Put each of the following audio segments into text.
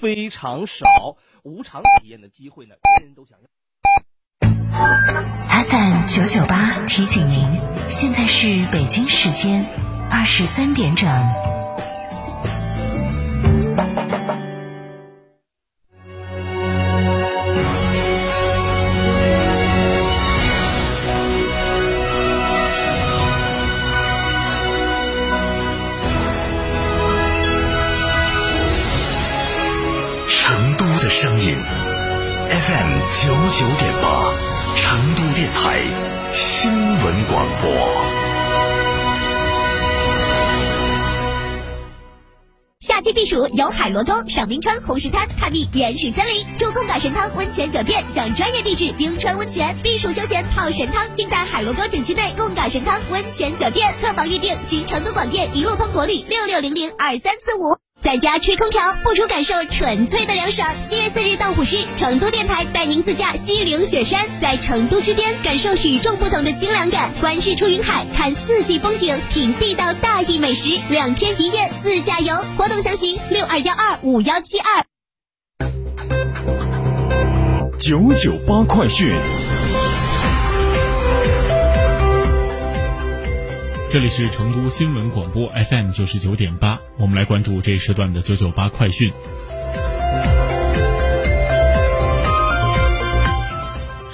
非常少，无偿体验的机会呢，人人都想要。FM 九九八提醒您，现在是北京时间二十三点整。声音，FM 九九点八，成都电台新闻广播。夏季避暑游海螺沟，赏冰川、红石滩，探秘原始森林，住贡嘎神汤温泉酒店，享专业地质冰川温泉，避暑休闲泡神汤，尽在海螺沟景区内贡嘎神汤温泉酒店。客房预订，寻成都广电一路通国旅六六零零二三四五。在家吹空调，不如感受纯粹的凉爽。七月四日到五日，成都电台带您自驾西岭雪山，在成都之巅感受与众不同的清凉感，观日出云海，看四季风景，品地道大邑美食，两天一夜自驾游。活动详询六二幺二五幺七二。九九八快讯。这里是成都新闻广播 FM 九十九点八，我们来关注这一时段的九九八快讯。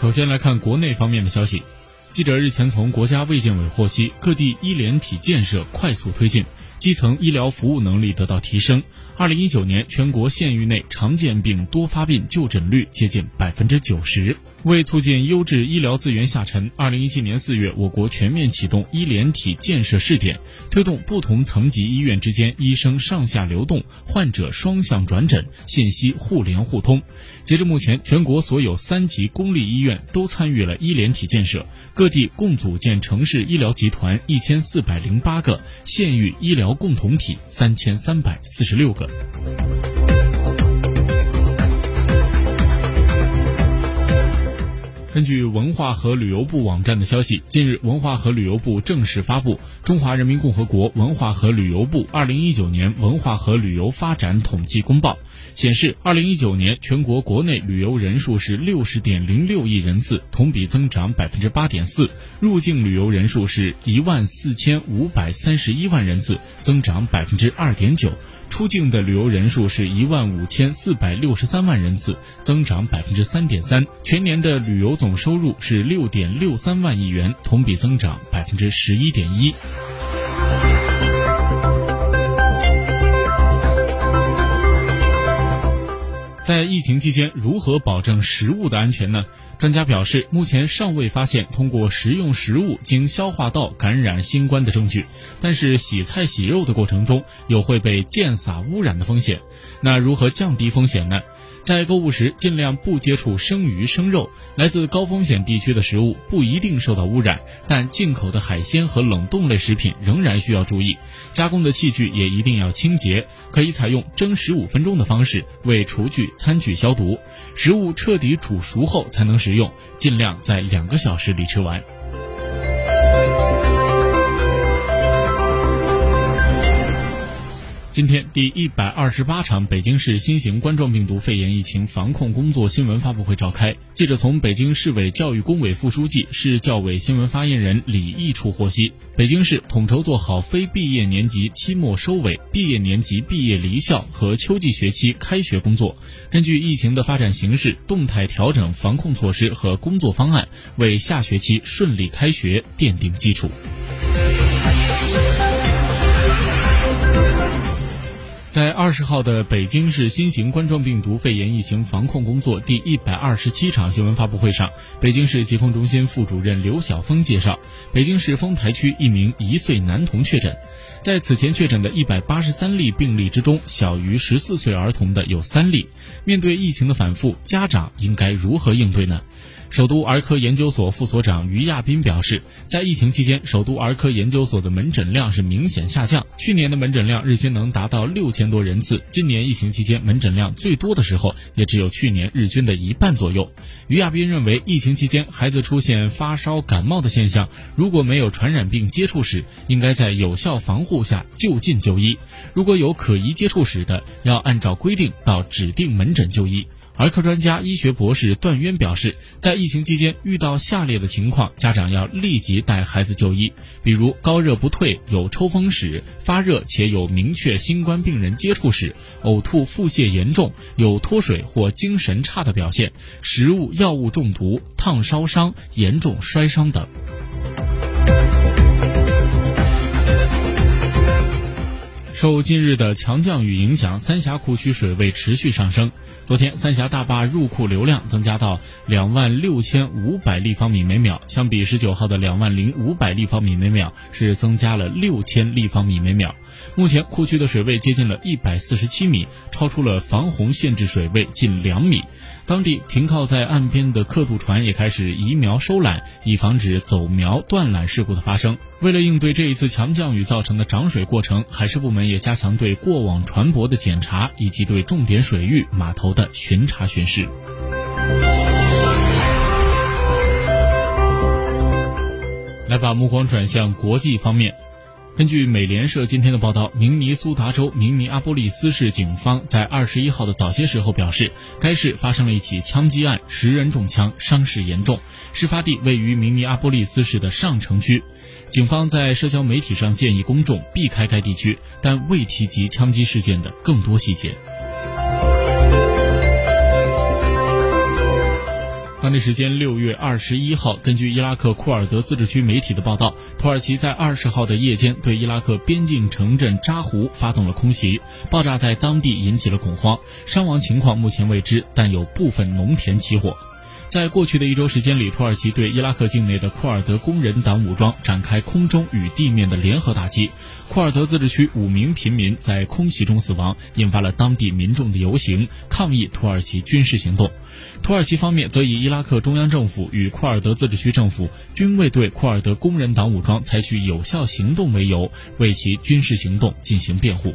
首先来看国内方面的消息，记者日前从国家卫健委获悉，各地医联体建设快速推进，基层医疗服务能力得到提升。二零一九年，全国县域内常见病多发病就诊率接近百分之九十。为促进优质医疗资源下沉，二零一七年四月，我国全面启动医联体建设试点，推动不同层级医院之间医生上下流动、患者双向转诊、信息互联互通。截至目前，全国所有三级公立医院都参与了医联体建设，各地共组建城市医疗集团一千四百零八个，县域医疗共同体三千三百四十六个。根据文化和旅游部网站的消息，近日，文化和旅游部正式发布《中华人民共和国文化和旅游部二零一九年文化和旅游发展统计公报》，显示，二零一九年全国国内旅游人数是六十点零六亿人次，同比增长百分之八点四；入境旅游人数是一万四千五百三十一万人次，增长百分之二点九；出境的旅游人数是一万五千四百六十三万人次，增长百分之三点三。全年的旅游总收入是六点六三万亿元，同比增长百分之十一点一。在疫情期间，如何保证食物的安全呢？专家表示，目前尚未发现通过食用食物经消化道感染新冠的证据，但是洗菜洗肉的过程中有会被溅洒污染的风险。那如何降低风险呢？在购物时尽量不接触生鱼生肉，来自高风险地区的食物不一定受到污染，但进口的海鲜和冷冻类食品仍然需要注意。加工的器具也一定要清洁，可以采用蒸十五分钟的方式为厨具、餐具消毒。食物彻底煮熟后才能食用，尽量在两个小时里吃完。今天，第一百二十八场北京市新型冠状病毒肺炎疫情防控工作新闻发布会召开。记者从北京市委教育工委副书记、市教委新闻发言人李毅处获悉，北京市统筹做好非毕业年级期末收尾、毕业年级毕业离校和秋季学期开学工作，根据疫情的发展形势，动态调整防控措施和工作方案，为下学期顺利开学奠定基础。在二十号的北京市新型冠状病毒肺炎疫情防控工作第一百二十七场新闻发布会上，北京市疾控中心副主任刘晓峰介绍，北京市丰台区一名一岁男童确诊，在此前确诊的一百八十三例病例之中，小于十四岁儿童的有三例。面对疫情的反复，家长应该如何应对呢？首都儿科研究所副所长于亚斌表示，在疫情期间，首都儿科研究所的门诊量是明显下降。去年的门诊量日均能达到六千多人次，今年疫情期间门诊量最多的时候，也只有去年日均的一半左右。于亚斌认为，疫情期间孩子出现发烧、感冒的现象，如果没有传染病接触史，应该在有效防护下就近就医；如果有可疑接触史的，要按照规定到指定门诊就医。儿科专家、医学博士段渊表示，在疫情期间遇到下列的情况，家长要立即带孩子就医，比如高热不退、有抽风史、发热且有明确新冠病人接触史、呕吐、腹泻严重、有脱水或精神差的表现、食物、药物中毒、烫烧伤、严重摔伤等。受近日的强降雨影响，三峡库区水位持续上升。昨天，三峡大坝入库流量增加到两万六千五百立方米每秒，相比十九号的两万零五百立方米每秒，是增加了六千立方米每秒。目前，库区的水位接近了一百四十七米，超出了防洪限制水位近两米。当地停靠在岸边的客渡船也开始移苗收缆，以防止走苗断缆事故的发生。为了应对这一次强降雨造成的涨水过程，海事部门也加强对过往船舶的检查，以及对重点水域码头的巡查巡视。来，把目光转向国际方面。根据美联社今天的报道，明尼苏达州明尼阿波利斯市警方在二十一号的早些时候表示，该市发生了一起枪击案，十人中枪，伤势严重。事发地位于明尼阿波利斯市的上城区。警方在社交媒体上建议公众避开该地区，但未提及枪击事件的更多细节。地时间六月二十一号，根据伊拉克库尔德自治区媒体的报道，土耳其在二十号的夜间对伊拉克边境城镇扎胡发动了空袭，爆炸在当地引起了恐慌，伤亡情况目前未知，但有部分农田起火。在过去的一周时间里，土耳其对伊拉克境内的库尔德工人党武装展开空中与地面的联合打击。库尔德自治区五名平民在空袭中死亡，引发了当地民众的游行抗议土耳其军事行动。土耳其方面则以伊拉克中央政府与库尔德自治区政府均未对库尔德工人党武装采取有效行动为由，为其军事行动进行辩护。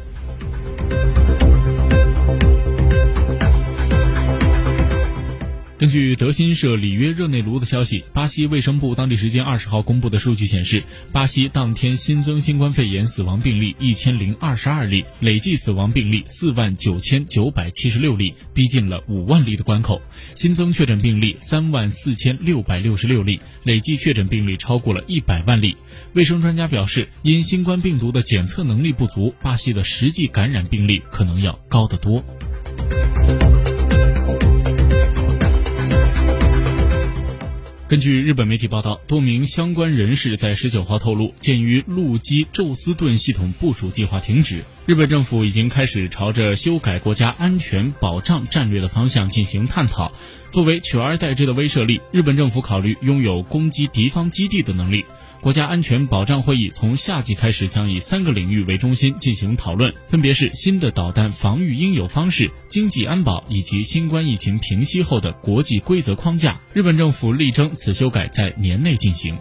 根据德新社里约热内卢的消息，巴西卫生部当地时间二十号公布的数据显示，巴西当天新增新冠肺炎死亡病例一千零二十二例，累计死亡病例四万九千九百七十六例，逼近了五万例的关口；新增确诊病例三万四千六百六十六例，累计确诊病例超过了一百万例。卫生专家表示，因新冠病毒的检测能力不足，巴西的实际感染病例可能要高得多。根据日本媒体报道，多名相关人士在十九号透露，鉴于陆基宙斯盾系统部署计划停止，日本政府已经开始朝着修改国家安全保障战略的方向进行探讨。作为取而代之的威慑力，日本政府考虑拥有攻击敌方基地的能力。国家安全保障会议从夏季开始，将以三个领域为中心进行讨论，分别是新的导弹防御应有方式、经济安保以及新冠疫情平息后的国际规则框架。日本政府力争此修改在年内进行。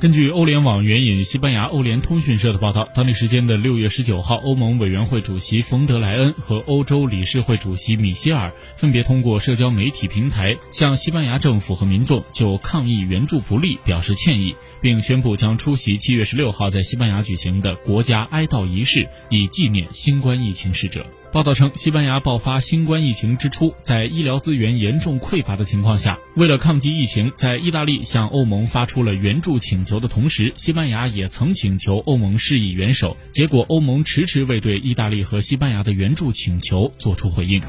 根据欧联网援引西班牙欧联通讯社的报道，当地时间的六月十九号，欧盟委员会主席冯德莱恩和欧洲理事会主席米歇尔分别通过社交媒体平台向西班牙政府和民众就抗疫援助不力表示歉意，并宣布将出席七月十六号在西班牙举行的国家哀悼仪式，以纪念新冠疫情逝者。报道称，西班牙爆发新冠疫情之初，在医疗资源严重匮乏的情况下，为了抗击疫情，在意大利向欧盟发出了援助请求的同时，西班牙也曾请求欧盟施以援手，结果欧盟迟迟未对意大利和西班牙的援助请求作出回应。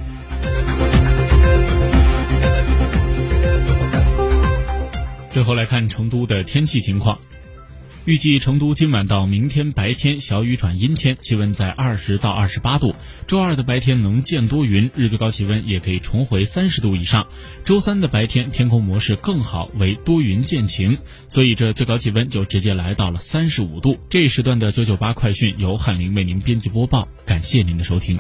最后来看成都的天气情况。预计成都今晚到明天白天小雨转阴天，气温在二十到二十八度。周二的白天能见多云，日最高气温也可以重回三十度以上。周三的白天天空模式更好，为多云见晴，所以这最高气温就直接来到了三十五度。这一时段的九九八快讯由翰林为您编辑播报，感谢您的收听。